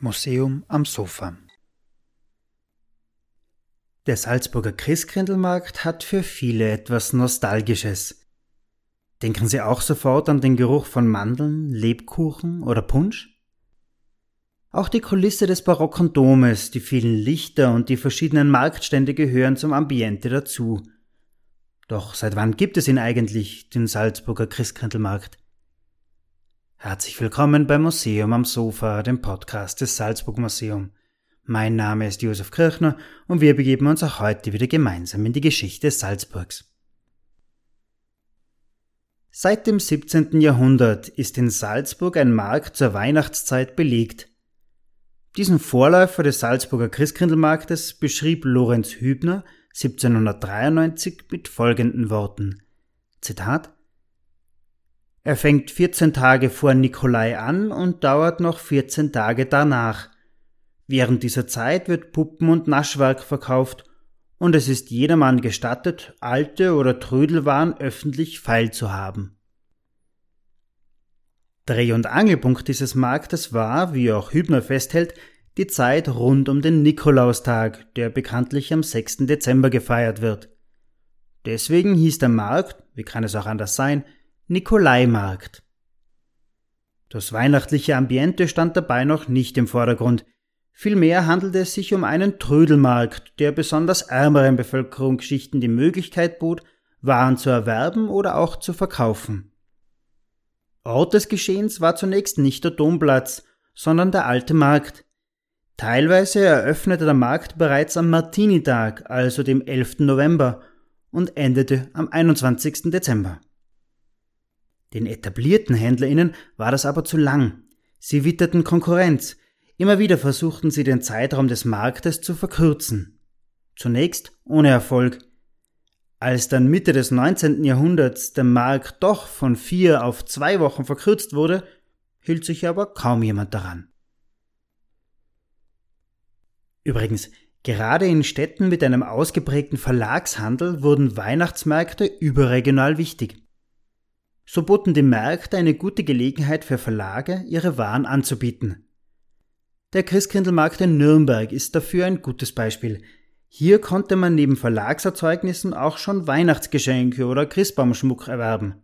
Museum am Sofa Der Salzburger Christkindlmarkt hat für viele etwas Nostalgisches. Denken Sie auch sofort an den Geruch von Mandeln, Lebkuchen oder Punsch? Auch die Kulisse des barocken Domes, die vielen Lichter und die verschiedenen Marktstände gehören zum Ambiente dazu. Doch seit wann gibt es ihn eigentlich, den Salzburger Christkindlmarkt? Herzlich willkommen beim Museum am Sofa, dem Podcast des Salzburg Museum. Mein Name ist Josef Kirchner und wir begeben uns auch heute wieder gemeinsam in die Geschichte Salzburgs. Seit dem 17. Jahrhundert ist in Salzburg ein Markt zur Weihnachtszeit belegt. Diesen Vorläufer des Salzburger Christkindlmarktes beschrieb Lorenz Hübner 1793 mit folgenden Worten. Zitat Er fängt 14 Tage vor Nikolai an und dauert noch 14 Tage danach. Während dieser Zeit wird Puppen und Naschwerk verkauft und es ist jedermann gestattet, alte oder Trödelwaren öffentlich feil zu haben. Dreh- und Angelpunkt dieses Marktes war, wie auch Hübner festhält, die Zeit rund um den Nikolaustag, der bekanntlich am 6. Dezember gefeiert wird. Deswegen hieß der Markt, wie kann es auch anders sein, Nikolaimarkt. Das weihnachtliche Ambiente stand dabei noch nicht im Vordergrund, Vielmehr handelt es sich um einen Trödelmarkt, der besonders ärmeren Bevölkerungsschichten die Möglichkeit bot, Waren zu erwerben oder auch zu verkaufen. Ort des Geschehens war zunächst nicht der Domplatz, sondern der alte Markt. Teilweise eröffnete der Markt bereits am Martinitag, also dem 11. November, und endete am 21. Dezember. Den etablierten HändlerInnen war das aber zu lang. Sie witterten Konkurrenz, Immer wieder versuchten sie den Zeitraum des Marktes zu verkürzen. Zunächst ohne Erfolg. Als dann Mitte des 19. Jahrhunderts der Markt doch von vier auf zwei Wochen verkürzt wurde, hielt sich aber kaum jemand daran. Übrigens, gerade in Städten mit einem ausgeprägten Verlagshandel wurden Weihnachtsmärkte überregional wichtig. So boten die Märkte eine gute Gelegenheit für Verlage, ihre Waren anzubieten. Der Christkindlmarkt in Nürnberg ist dafür ein gutes Beispiel. Hier konnte man neben Verlagserzeugnissen auch schon Weihnachtsgeschenke oder Christbaumschmuck erwerben.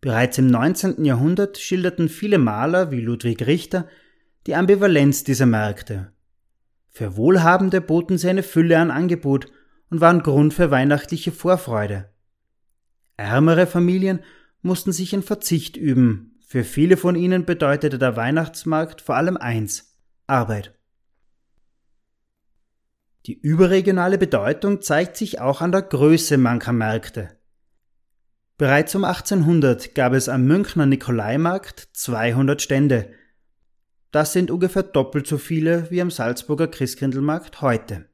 Bereits im 19. Jahrhundert schilderten viele Maler wie Ludwig Richter die Ambivalenz dieser Märkte. Für Wohlhabende boten sie eine Fülle an Angebot und waren Grund für weihnachtliche Vorfreude. Ärmere Familien mussten sich in Verzicht üben. Für viele von ihnen bedeutete der Weihnachtsmarkt vor allem eins Arbeit. Die überregionale Bedeutung zeigt sich auch an der Größe mancher Märkte. Bereits um 1800 gab es am Münchner Nikolaimarkt 200 Stände. Das sind ungefähr doppelt so viele wie am Salzburger Christkindlmarkt heute.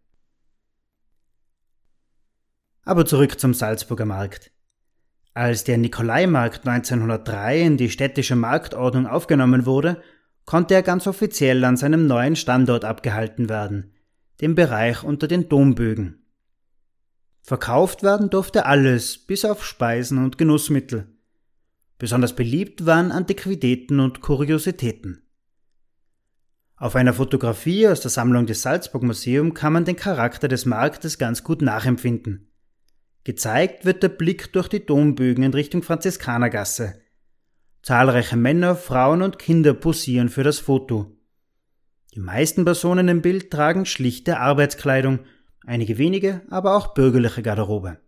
Aber zurück zum Salzburger Markt. Als der Nikolaimarkt 1903 in die städtische Marktordnung aufgenommen wurde, konnte er ganz offiziell an seinem neuen Standort abgehalten werden, dem Bereich unter den Dombögen. Verkauft werden durfte alles, bis auf Speisen und Genussmittel. Besonders beliebt waren Antiquitäten und Kuriositäten. Auf einer Fotografie aus der Sammlung des Salzburg Museum kann man den Charakter des Marktes ganz gut nachempfinden. Gezeigt wird der Blick durch die Dombögen in Richtung Franziskanergasse, Zahlreiche Männer, Frauen und Kinder posieren für das Foto. Die meisten Personen im Bild tragen schlichte Arbeitskleidung, einige wenige aber auch bürgerliche Garderobe.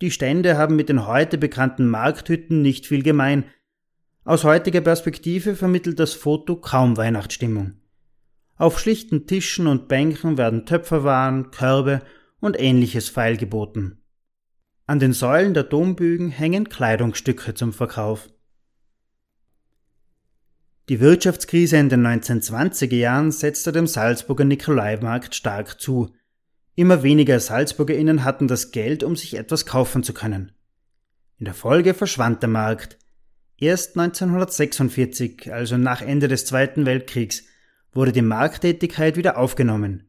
Die Stände haben mit den heute bekannten Markthütten nicht viel gemein. Aus heutiger Perspektive vermittelt das Foto kaum Weihnachtsstimmung. Auf schlichten Tischen und Bänken werden Töpferwaren, Körbe und ähnliches feilgeboten. An den Säulen der Dombügen hängen Kleidungsstücke zum Verkauf. Die Wirtschaftskrise in den 1920er Jahren setzte dem Salzburger Nikolaimarkt stark zu. Immer weniger SalzburgerInnen hatten das Geld, um sich etwas kaufen zu können. In der Folge verschwand der Markt. Erst 1946, also nach Ende des Zweiten Weltkriegs, wurde die Markttätigkeit wieder aufgenommen.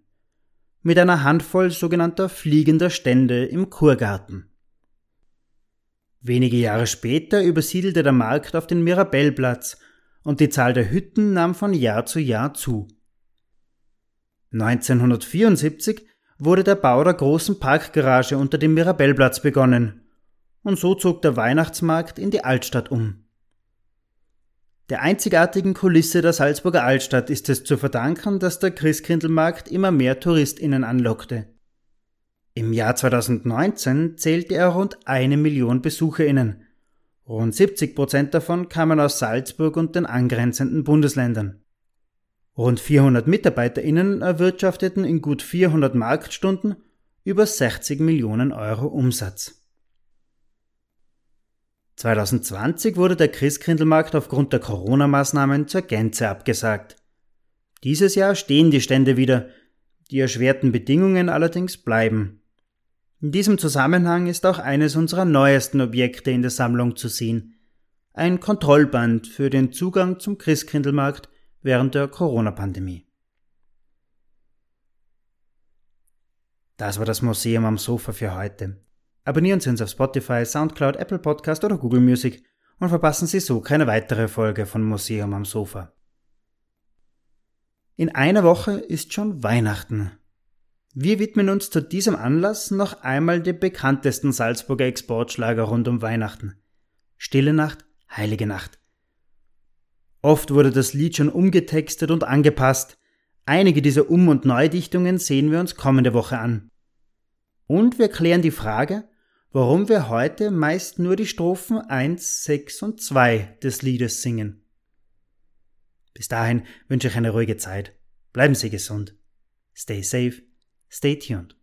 Mit einer Handvoll sogenannter fliegender Stände im Kurgarten. Wenige Jahre später übersiedelte der Markt auf den Mirabellplatz und die Zahl der Hütten nahm von Jahr zu Jahr zu. 1974 wurde der Bau der großen Parkgarage unter dem Mirabellplatz begonnen, und so zog der Weihnachtsmarkt in die Altstadt um. Der einzigartigen Kulisse der Salzburger Altstadt ist es zu verdanken, dass der Christkindlmarkt immer mehr TouristInnen anlockte. Im Jahr 2019 zählte er rund eine Million BesucherInnen. Rund 70 Prozent davon kamen aus Salzburg und den angrenzenden Bundesländern. Rund 400 MitarbeiterInnen erwirtschafteten in gut 400 Marktstunden über 60 Millionen Euro Umsatz. 2020 wurde der Christkindlmarkt aufgrund der Corona-Maßnahmen zur Gänze abgesagt. Dieses Jahr stehen die Stände wieder, die erschwerten Bedingungen allerdings bleiben. In diesem Zusammenhang ist auch eines unserer neuesten Objekte in der Sammlung zu sehen. Ein Kontrollband für den Zugang zum Christkindlmarkt während der Corona-Pandemie. Das war das Museum am Sofa für heute. Abonnieren Sie uns auf Spotify, Soundcloud, Apple Podcast oder Google Music und verpassen Sie so keine weitere Folge von Museum am Sofa. In einer Woche ist schon Weihnachten. Wir widmen uns zu diesem Anlass noch einmal dem bekanntesten Salzburger Exportschlager rund um Weihnachten. Stille Nacht, Heilige Nacht. Oft wurde das Lied schon umgetextet und angepasst. Einige dieser Um- und Neudichtungen sehen wir uns kommende Woche an. Und wir klären die Frage, warum wir heute meist nur die Strophen 1, 6 und 2 des Liedes singen. Bis dahin wünsche ich eine ruhige Zeit. Bleiben Sie gesund. Stay safe Stay tuned.